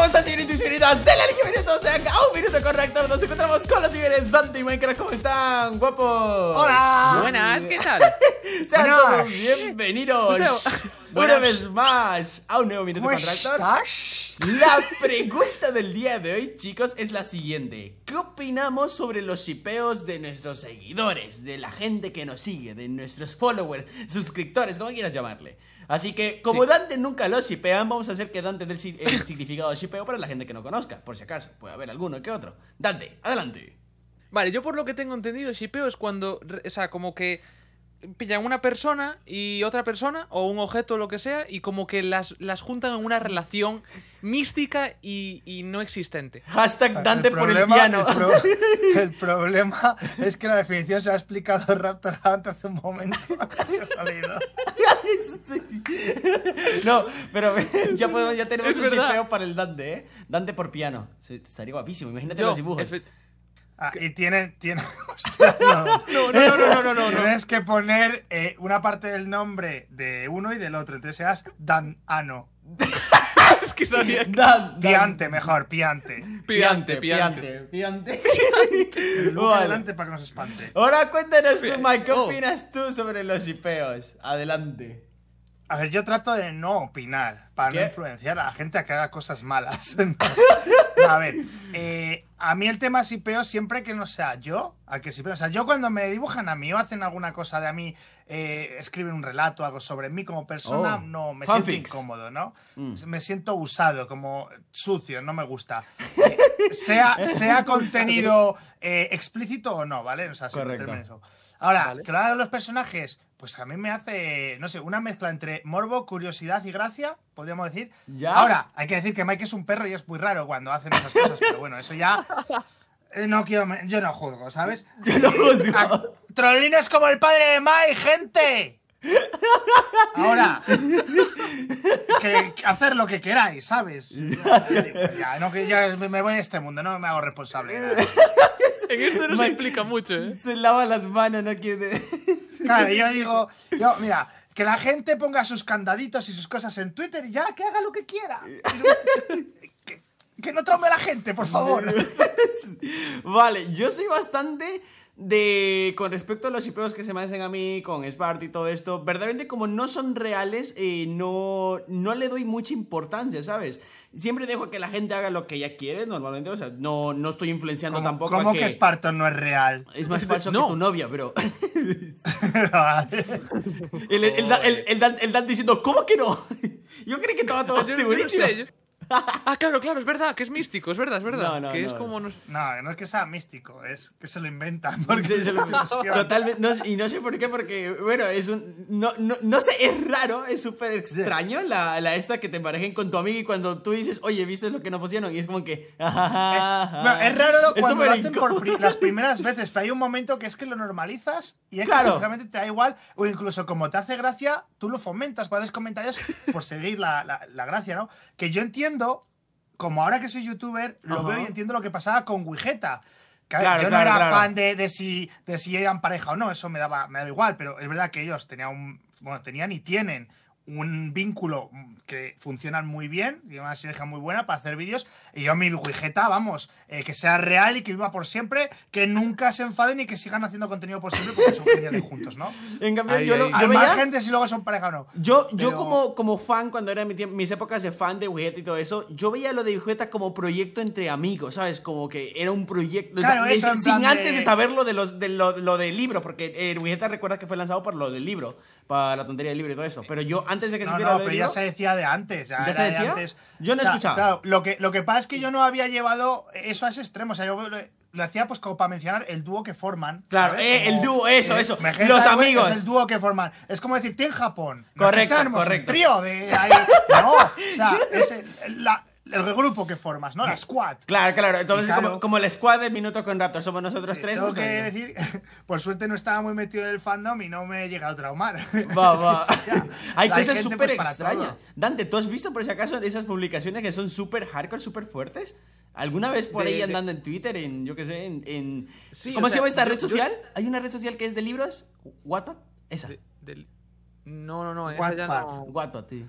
¿cómo están, señoritas y señoritas? Denle al minuto, o sea, a un minuto con reactor. Nos encontramos con los señores Dante y Minecraft. ¿Cómo están, guapos? Hola. Buenas, ¿qué tal? Sean Buenas. todos bienvenidos una vez más a un nuevo minuto ¿Cómo con reactor. La pregunta del día de hoy, chicos, es la siguiente. ¿Qué opinamos sobre los shipeos de nuestros seguidores, de la gente que nos sigue, de nuestros followers, suscriptores, como quieras llamarle? Así que, como Sí. Dante nunca los shipean, vamos a hacer que Dante dé el, si- el significado de shipeo para la gente que no conozca, por si acaso. Puede haber alguno que otro. Dante, adelante. Vale, yo por lo que tengo entendido, shipeo es cuando, o sea, como que pillan una persona y otra persona, o un objeto o lo que sea, y como que las, las juntan en una relación mística y, y no existente. Hashtag Dante El por el piano. El, pro- el problema es que la definición se ha explicado Raptor antes hace un momento. Ha salido. No, pero ya podemos, ya tenemos Es un shipeo para el Dante, ¿eh? Dante por piano. Estaría guapísimo, imagínate Yo, los dibujos. Ah, y tienen. tienen hostia, no. No, no, no, no, no, no, no. Tienes que poner eh, una parte del nombre de uno y del otro. Entonces seas Dan Ano. es que sabía que... Dan, Dan. Piante, mejor, piante. Piante, piante. piante. Vale. adelante para que no se espante. Ahora cuéntanos tú, Mike, ¿qué oh. opinas tú sobre los shipeos? Adelante. A ver, yo trato de no opinar para ¿Qué? no influenciar a la gente a que haga cosas malas. a ver, eh, a mí el tema sipeo siempre que no sea yo, a que sipeo. O sea, yo cuando me dibujan a mí o hacen alguna cosa de a mí, eh, escriben un relato, algo sobre mí como persona, Oh, no, me fanfics. siento incómodo, ¿no? Mm. Me siento usado, como sucio, no me gusta. Eh, sea, sea contenido eh, explícito o no, ¿vale? O sea, Correcto. eso. Ahora, Vale. que lo hagan los personajes, pues a mí me hace, no sé, una mezcla entre morbo, curiosidad y gracia, podríamos decir. Ya. Ahora, hay que decir que Mike es un perro y es muy raro cuando hacen esas cosas, pero bueno, eso ya. Eh, No quiero, yo no juzgo, ¿sabes? Yo no juzgo. Ah, Trollines como el padre de Mike, gente. Ahora, que, que hacer lo que queráis, ¿sabes? Ya, no, que ya me voy de este mundo, no me hago responsable. En esto no se implica mucho, ¿eh? Se lava las manos, no quiere. Claro, yo digo, yo, mira, que la gente ponga sus candaditos y sus cosas en Twitter y ya, que haga lo que quiera. Que, que no traume a la gente, por favor. Vale, yo soy bastante de. Con respecto a los shipeos que se me hacen a mí con Sparta y todo esto, verdaderamente como no son reales, eh, no, no le doy mucha importancia, ¿sabes? Siempre dejo que la gente haga lo que ella quiere, normalmente, o sea, no, no estoy influenciando ¿Cómo, tampoco cómo a que que. Spartan no es real? Es más falso No. que tu novia, bro. El, el, el, Dan- el, el Dan- el Dan diciendo, ¿cómo que no? Yo creí que estaba todo Yo- yo no segurísimo. sé, yo- Ah, claro, claro, es verdad, que es místico, es verdad, es verdad. No, no, que es no. como... nos- No, no es que sea místico, es que se lo inventan. Porque Sí, se lo-. Totalmente, no, y no sé por qué, porque, bueno, es un, no, no, no sé, es raro, es súper extraño la, la esta que te emparejen con tu amigo y cuando tú dices, oye, ¿viste lo que nos pusieron? Y es como que, Es, bueno, es raro Es cuando lo hacen por pri- las primeras veces, pero hay un momento que es que lo normalizas y es Claro. que sinceramente te da igual, o incluso como te hace gracia, tú lo fomentas, puedes comentarios por seguir la, la- la gracia, ¿no? Que yo entiendo, como ahora que soy youtuber, lo Ajá. veo y entiendo lo que pasaba con Wigeta. Claro, yo claro, no era claro. fan de, de si, de si eran pareja o no, eso me daba, me daba igual, pero es verdad que ellos tenían un, bueno, tenían y tienen un vínculo que funcionan muy bien, y una sinergia muy buena para hacer vídeos. Y yo mi Wigeta, vamos, eh, que sea real y que viva por siempre, que nunca se enfaden y que sigan haciendo contenido por siempre porque son geniales juntos, ¿no? En cambio, Ahí, yo, lo- ahí. yo Al veía... margen de si luego son pareja o no. Yo, yo Pero- como, como fan, cuando era mi tiemp- mis épocas de fan de Vegeta y todo eso, yo veía lo de Vegeta como proyecto entre amigos, ¿sabes? Como que era un proyecto. o sea, Claro, de- eso sin plan de- antes de saber lo, de los, de lo, lo del libro, porque eh, recuerda que fue lanzado por lo del libro, para la tontería del libro y todo eso. Pero yo, antes de que No, supiera no, lo pero ya se decía de antes. Ya, ¿Ya era se de decía? antes. Yo no he O sea, escuchado. Claro, lo que, lo que pasa es que yo no había llevado eso a ese extremo. O sea, yo lo, hacía pues como para mencionar el dúo que forman. Claro, eh, el dúo, eso, eso. Los amigos. Es el dúo que forman. Es como decir, en Japón. Correcto, correcto. Un trío de ahí. No, o sea, es el, la- el grupo que formas, ¿no? La squad. Claro, claro. Entonces, claro- Como, como el squad de Minuto con Raptor, somos nosotros Sí, tres. tengo que justamente. decir, por suerte no estaba muy metido en el fandom y no me he llegado a traumar. Va, Es que va. sí, ya. Hay cosas gente, súper pues, extrañas. Dante, ¿tú has visto por si acaso de esas publicaciones que son súper hardcore, súper fuertes? ¿Alguna vez por De- ahí de- andando en Twitter, en, yo qué sé, en... en- Sí, ¿Cómo o se sea, llama esta yo- red yo- social? Hay una red social que es de libros, Wattpad, esa. de- No, no, no, esa ya Wattpad. no... Wattpad, tío.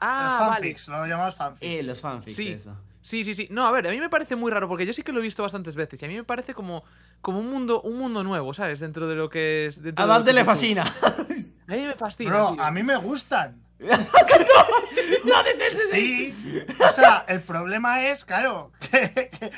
Ah, Los vale. fanfics, lo llamamos fanfics. Eh, los fanfics, Sí. eso. Sí, sí, sí. No, a ver, a mí me parece muy raro porque yo sí que lo he visto bastantes veces y a mí me parece como, como un mundo un mundo nuevo, ¿sabes? Dentro de lo que es. A Dante le fascina. A mí me fascina. Bro, tío. a mí me gustan. no, detente. Sí. O sea, el problema es, claro, que, que-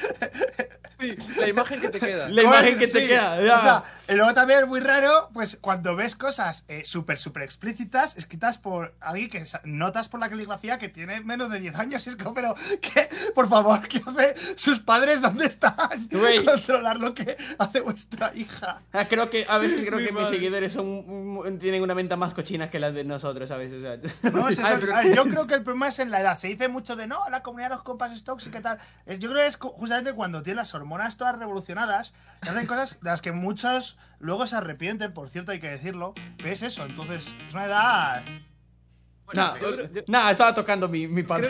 Sí, la imagen que te queda. La imagen que te Sí, queda. ya. O sea, y luego también es muy raro, pues cuando ves cosas eh, súper, súper explícitas, escritas por alguien que notas por la caligrafía que tiene menos de 10 años. Es como, pero, ¿qué? Por favor, ¿qué hace sus padres? ¿Dónde están? Güey. Controlar lo que hace vuestra hija. Ah, creo que a veces creo Mi que mis seguidores son tienen una mente más cochina que las de nosotros, ¿sabes? O sea, No, es eso. Ay, pero- A ver, yo creo que el problema es en la edad. Se dice mucho de no, la comunidad de los compas es tóxica y tal. Yo creo que es justamente cuando tiene las hormonas todas revolucionadas y hacen cosas de las que muchos luego se arrepienten, por cierto, hay que decirlo. Pero es eso, entonces es una edad. Nada, yo- yo- nada, estaba tocando mi, mi padre.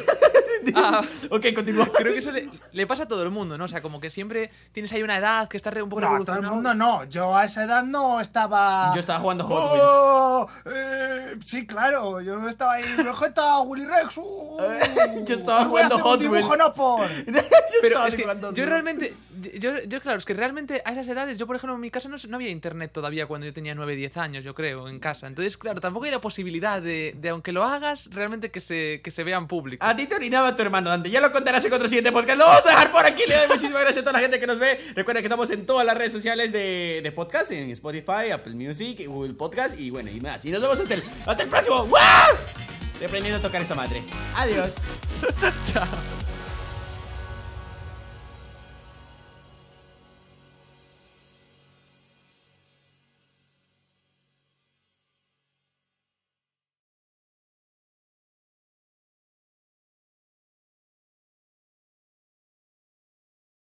Ah. ok, continúa. Creo que eso le, le pasa a todo el mundo, ¿no? O sea, como que siempre tienes ahí una edad que está re- un poco No, a todo el mundo no. Yo a esa edad no estaba. Yo estaba jugando Hot Wheels. ¡Oh! Eh, sí, claro. Yo no estaba ahí. ¡Vegeta, Willy Rex! ¡uh! Yo estaba jugando Hot Wheels. no por. Yo Pero estaba es que jugando yo realmente, yo, yo claro, es que realmente a esas edades, yo por ejemplo en mi casa no, no había internet todavía cuando yo tenía 9, 10 años, yo creo, en casa. Entonces, claro, tampoco hay la posibilidad de, de aunque lo hagas, realmente que se, que se vea en público. A ti te orinaba tu hermano Dante, ya lo contarás en otro siguiente podcast. Lo vamos a dejar por aquí. Le doy muchísimas gracias a toda la gente que nos ve. Recuerda que estamos en todas las redes sociales de, de podcast, en Spotify, Apple Music, Google Podcast y bueno, y más. Y nos vemos hasta el, hasta el próximo. ¡Wow! Aprendiendo a tocar esta madre. Adiós. Chao.